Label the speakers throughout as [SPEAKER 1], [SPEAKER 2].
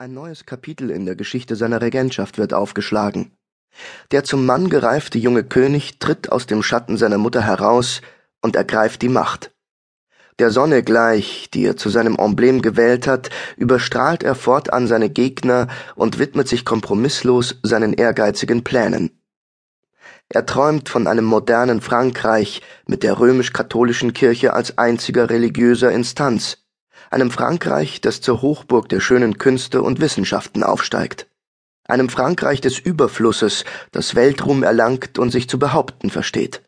[SPEAKER 1] Ein neues Kapitel in der Geschichte seiner Regentschaft wird aufgeschlagen. Der zum Mann gereifte junge König tritt aus dem Schatten seiner Mutter heraus und ergreift die Macht. Der Sonne gleich, die er zu seinem Emblem gewählt hat, überstrahlt er fortan seine Gegner und widmet sich kompromisslos seinen ehrgeizigen Plänen. Er träumt von einem modernen Frankreich mit der römisch-katholischen Kirche als einziger religiöser Instanz, einem Frankreich, das zur Hochburg der schönen Künste und Wissenschaften aufsteigt, einem Frankreich des Überflusses, das Weltruhm erlangt und sich zu behaupten versteht.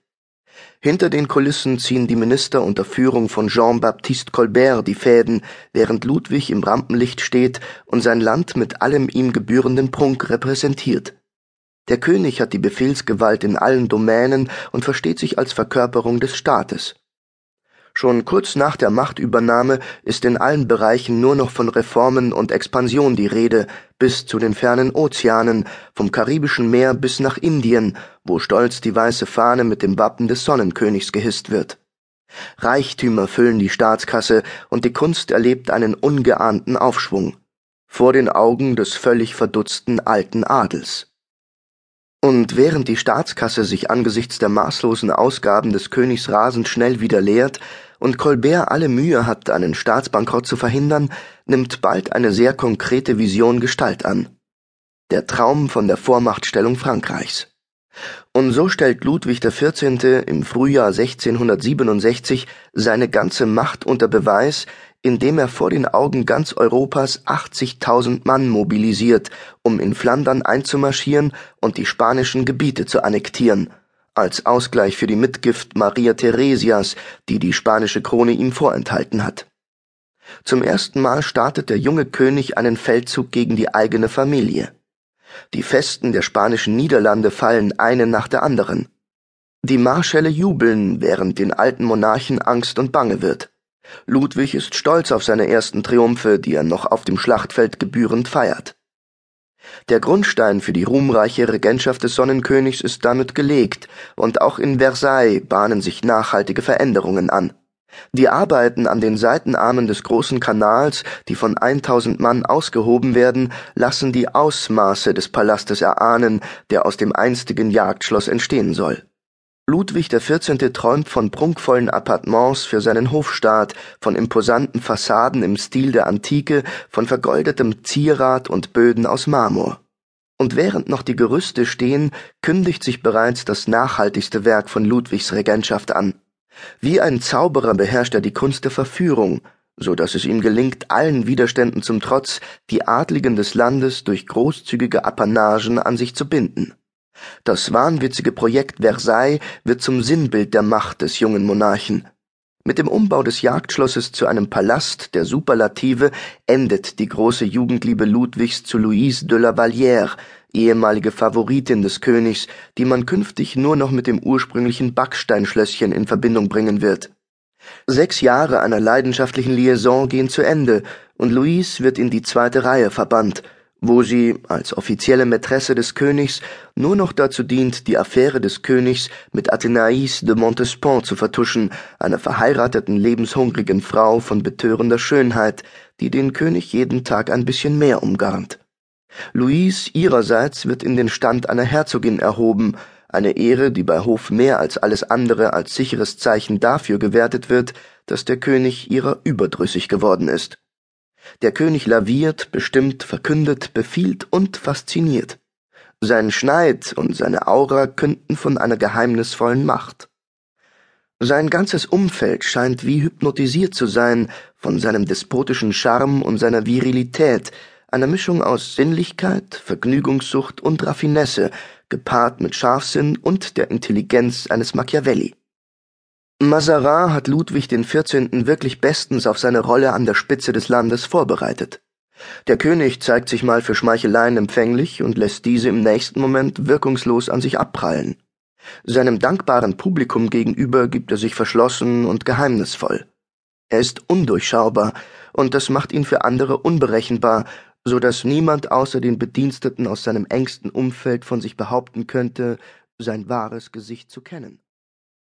[SPEAKER 1] Hinter den Kulissen ziehen die Minister unter Führung von Jean-Baptiste Colbert die Fäden, während Ludwig im Rampenlicht steht und sein Land mit allem ihm gebührenden Prunk repräsentiert. Der König hat die Befehlsgewalt in allen Domänen und versteht sich als Verkörperung des Staates. Schon kurz nach der Machtübernahme ist in allen Bereichen nur noch von Reformen und Expansion die Rede, bis zu den fernen Ozeanen, vom Karibischen Meer bis nach Indien, wo stolz die weiße Fahne mit dem Wappen des Sonnenkönigs gehisst wird. Reichtümer füllen die Staatskasse und die Kunst erlebt einen ungeahnten Aufschwung. Vor den Augen des völlig verdutzten alten Adels. Und während die Staatskasse sich angesichts der maßlosen Ausgaben des Königs rasend schnell wieder leert und Colbert alle Mühe hat, einen Staatsbankrott zu verhindern, nimmt bald eine sehr konkrete Vision Gestalt an. Der Traum von der Vormachtstellung Frankreichs. Und so stellt Ludwig XIV. im Frühjahr 1667 seine ganze Macht unter Beweis, indem er vor den Augen ganz Europas 80.000 Mann mobilisiert, um in Flandern einzumarschieren und die spanischen Gebiete zu annektieren, als Ausgleich für die Mitgift Maria Theresias, die die spanische Krone ihm vorenthalten hat. Zum ersten Mal startet der junge König einen Feldzug gegen die eigene Familie. Die Festen der spanischen Niederlande fallen eine nach der anderen. Die Marschälle jubeln, während den alten Monarchen Angst und Bange wird. Ludwig ist stolz auf seine ersten Triumphe, die er noch auf dem Schlachtfeld gebührend feiert. Der Grundstein für die ruhmreiche Regentschaft des Sonnenkönigs ist damit gelegt, und auch in Versailles bahnen sich nachhaltige Veränderungen an. Die Arbeiten an den Seitenarmen des großen Kanals, die von 1000 Mann ausgehoben werden, lassen die Ausmaße des Palastes erahnen, der aus dem einstigen Jagdschloss entstehen soll. Ludwig XIV. träumt von prunkvollen Appartements für seinen Hofstaat, von imposanten Fassaden im Stil der Antike, von vergoldetem Zierat und Böden aus Marmor. Und während noch die Gerüste stehen, kündigt sich bereits das nachhaltigste Werk von Ludwigs Regentschaft an. Wie ein Zauberer beherrscht er die Kunst der Verführung, so dass es ihm gelingt, allen Widerständen zum Trotz die Adligen des Landes durch großzügige Apanagen an sich zu binden. Das wahnwitzige Projekt Versailles wird zum Sinnbild der Macht des jungen Monarchen. Mit dem Umbau des Jagdschlosses zu einem Palast der Superlative endet die große Jugendliebe Ludwigs zu Louise de la Vallière, ehemalige Favoritin des Königs, die man künftig nur noch mit dem ursprünglichen Backsteinschlösschen in Verbindung bringen wird. Sechs Jahre einer leidenschaftlichen Liaison gehen zu Ende, und Louise wird in die zweite Reihe verbannt, wo sie als offizielle Mätresse des Königs nur noch dazu dient, die Affäre des Königs mit Athénaïs de Montespan zu vertuschen, einer verheirateten lebenshungrigen Frau von betörender Schönheit, die den König jeden Tag ein bisschen mehr umgarnt. Louise ihrerseits wird in den Stand einer Herzogin erhoben, eine Ehre, die bei Hof mehr als alles andere als sicheres Zeichen dafür gewertet wird, dass der König ihrer überdrüssig geworden ist. Der König laviert, bestimmt, verkündet, befiehlt und fasziniert. Sein Schneid und seine Aura künden von einer geheimnisvollen Macht. Sein ganzes Umfeld scheint wie hypnotisiert zu sein von seinem despotischen Charme und seiner Virilität, einer Mischung aus Sinnlichkeit, Vergnügungssucht und Raffinesse, gepaart mit Scharfsinn und der Intelligenz eines Machiavelli. Mazarin hat Ludwig XIV. wirklich bestens auf seine Rolle an der Spitze des Landes vorbereitet. Der König zeigt sich mal für Schmeicheleien empfänglich und lässt diese im nächsten Moment wirkungslos an sich abprallen. Seinem dankbaren Publikum gegenüber gibt er sich verschlossen und geheimnisvoll. Er ist undurchschaubar, und das macht ihn für andere unberechenbar, so dass niemand außer den Bediensteten aus seinem engsten Umfeld von sich behaupten könnte, sein wahres Gesicht zu kennen.